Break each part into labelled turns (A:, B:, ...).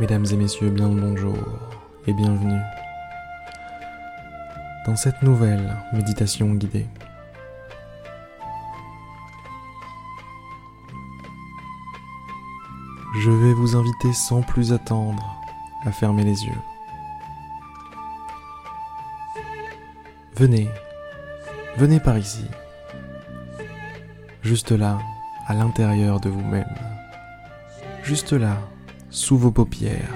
A: Mesdames et messieurs, bien le bonjour et bienvenue dans cette nouvelle méditation guidée. Je vais vous inviter sans plus attendre à fermer les yeux. Venez, venez par ici, juste là, à l'intérieur de vous-même, juste là, sous vos paupières,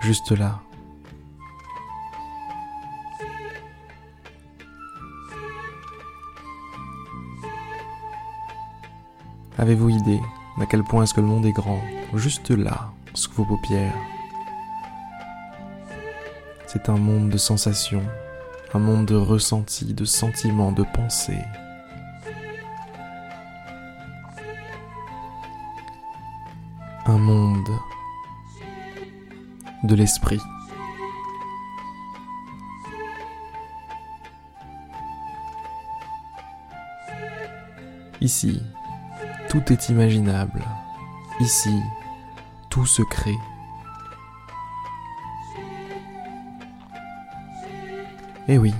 A: juste là. Avez-vous idée d'à quel point est-ce que le monde est grand, juste là, sous vos paupières C'est un monde de sensations, un monde de ressentis, de sentiments, de pensées. Un monde de l'esprit. Ici, tout est imaginable. Ici, tout se crée. Et eh oui,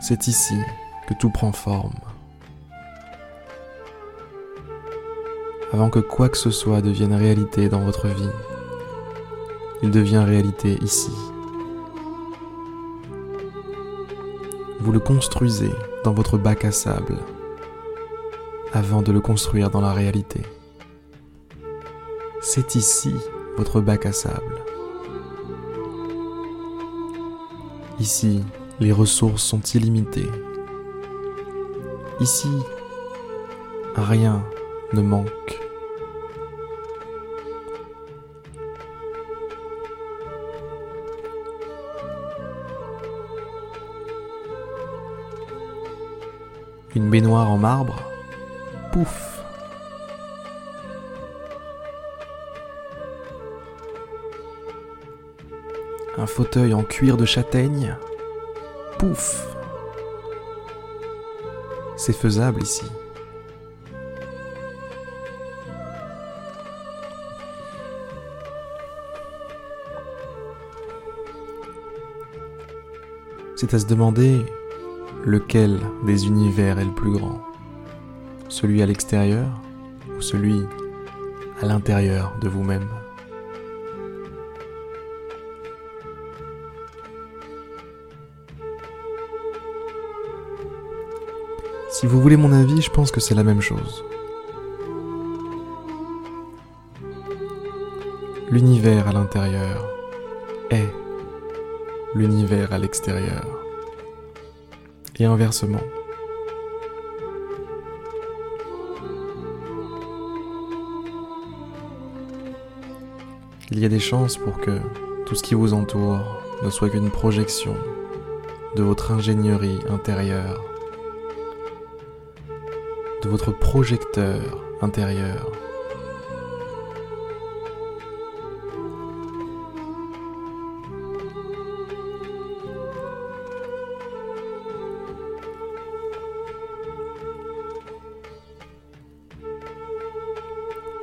A: c'est ici que tout prend forme. Avant que quoi que ce soit devienne réalité dans votre vie, il devient réalité ici. Vous le construisez dans votre bac à sable avant de le construire dans la réalité. C'est ici votre bac à sable. Ici, les ressources sont illimitées. Ici, rien ne manque. Une baignoire en marbre. Pouf. Un fauteuil en cuir de châtaigne. Pouf. C'est faisable ici. C'est à se demander lequel des univers est le plus grand? Celui à l'extérieur ou celui à l'intérieur de vous-même? Si vous voulez mon avis, je pense que c'est la même chose. L'univers à l'intérieur est l'univers à l'extérieur. Et inversement. Il y a des chances pour que tout ce qui vous entoure ne soit qu'une projection de votre ingénierie intérieure de votre projecteur intérieur.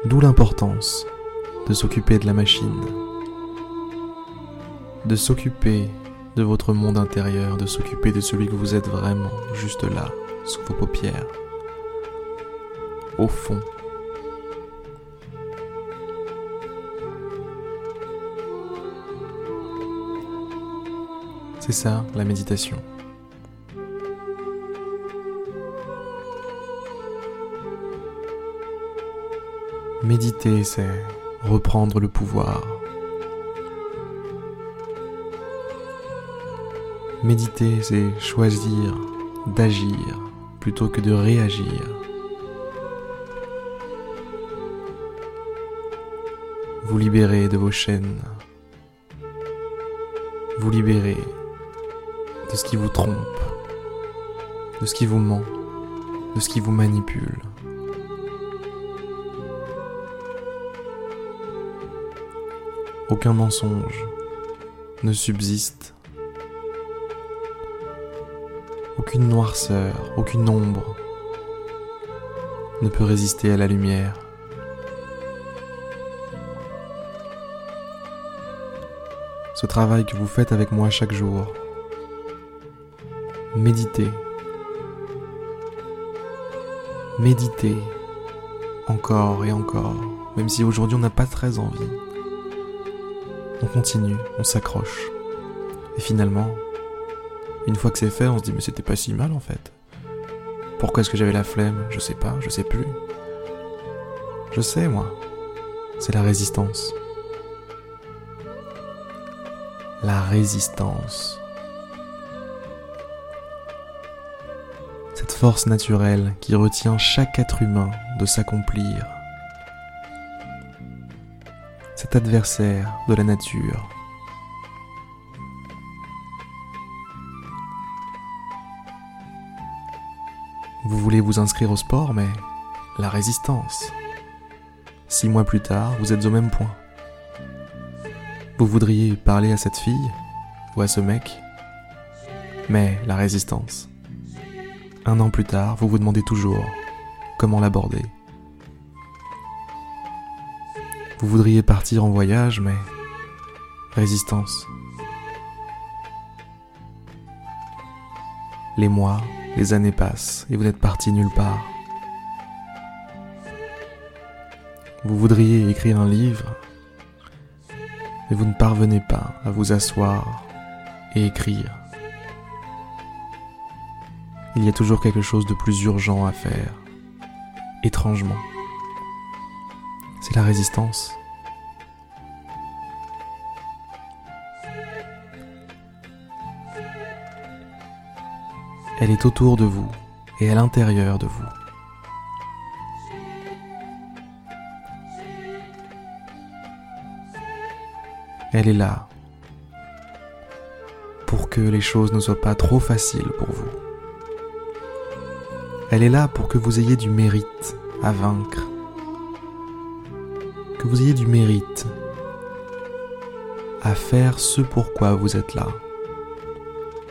A: D'où l'importance de s'occuper de la machine, de s'occuper de votre monde intérieur, de s'occuper de celui que vous êtes vraiment, juste là, sous vos paupières au fond. C'est ça la méditation. Méditer, c'est reprendre le pouvoir. Méditer, c'est choisir d'agir plutôt que de réagir. vous libérer de vos chaînes, vous libérer de ce qui vous trompe, de ce qui vous ment, de ce qui vous manipule. aucun mensonge ne subsiste, aucune noirceur, aucune ombre ne peut résister à la lumière. Ce travail que vous faites avec moi chaque jour, méditez, méditez encore et encore, même si aujourd'hui on n'a pas très envie. On continue, on s'accroche. Et finalement, une fois que c'est fait, on se dit mais c'était pas si mal en fait. Pourquoi est-ce que j'avais la flemme? Je sais pas, je sais plus. Je sais moi. C'est la résistance. La résistance. Cette force naturelle qui retient chaque être humain de s'accomplir. Adversaire de la nature Vous voulez vous inscrire au sport, mais la résistance. Six mois plus tard, vous êtes au même point. Vous voudriez parler à cette fille ou à ce mec, mais la résistance. Un an plus tard, vous vous demandez toujours comment l'aborder. Vous voudriez partir en voyage, mais résistance. Les mois, les années passent et vous n'êtes parti nulle part. Vous voudriez écrire un livre, mais vous ne parvenez pas à vous asseoir et écrire. Il y a toujours quelque chose de plus urgent à faire, étrangement. La résistance. Elle est autour de vous et à l'intérieur de vous. Elle est là pour que les choses ne soient pas trop faciles pour vous. Elle est là pour que vous ayez du mérite à vaincre. Que vous ayez du mérite à faire ce pourquoi vous êtes là,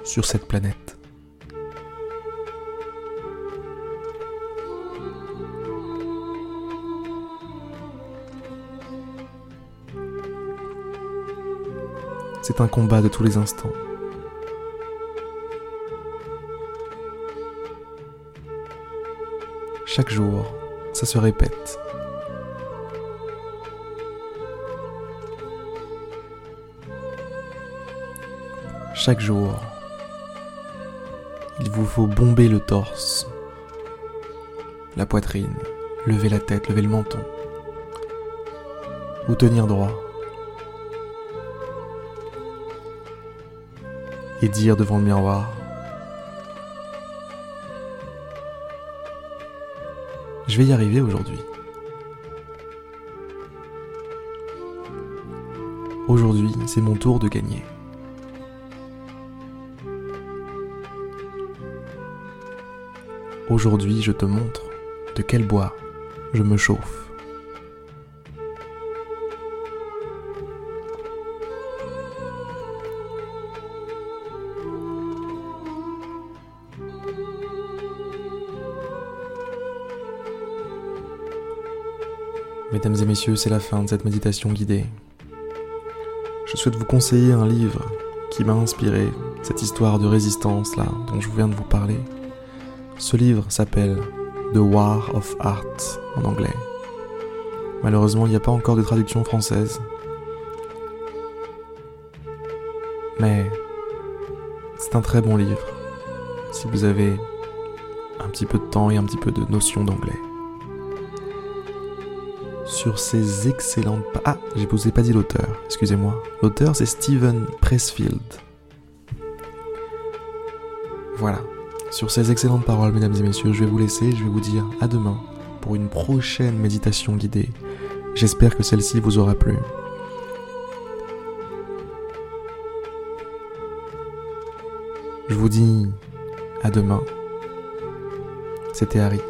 A: sur cette planète. C'est un combat de tous les instants. Chaque jour, ça se répète. Chaque jour, il vous faut bomber le torse, la poitrine, lever la tête, lever le menton, ou tenir droit. et dire devant le miroir Je vais y arriver aujourd'hui. Aujourd'hui, c'est mon tour de gagner. Aujourd'hui, je te montre de quel bois je me chauffe. Mesdames et messieurs, c'est la fin de cette méditation guidée. Je souhaite vous conseiller un livre qui m'a inspiré cette histoire de résistance là dont je viens de vous parler. Ce livre s'appelle The War of Art en anglais. Malheureusement, il n'y a pas encore de traduction française. Mais c'est un très bon livre si vous avez un petit peu de temps et un petit peu de notion d'anglais sur ces excellentes... Ah, je vous ai pas dit l'auteur, excusez-moi. L'auteur, c'est Steven Pressfield. Voilà. Sur ces excellentes paroles, mesdames et messieurs, je vais vous laisser, je vais vous dire à demain pour une prochaine méditation guidée. J'espère que celle-ci vous aura plu. Je vous dis à demain. C'était Harry.